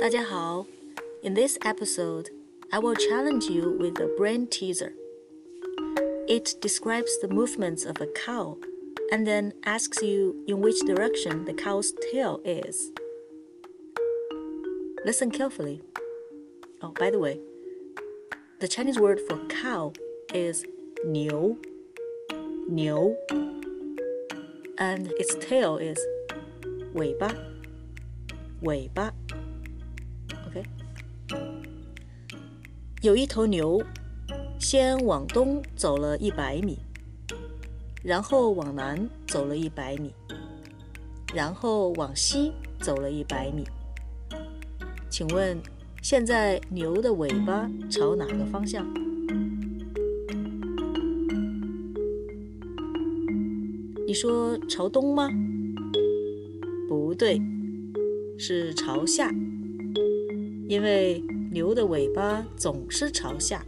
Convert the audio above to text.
大家好，In this episode, I will challenge you with a brain teaser. It describes the movements of a cow and then asks you in which direction the cow's tail is. Listen carefully. Oh, by the way, the Chinese word for cow is 牛,牛, and its tail is 尾巴,尾巴. OK，有一头牛，先往东走了一百米，然后往南走了一百米，然后往西走了一百米。请问，现在牛的尾巴朝哪个方向？你说朝东吗？不对，是朝下。因为牛的尾巴总是朝下。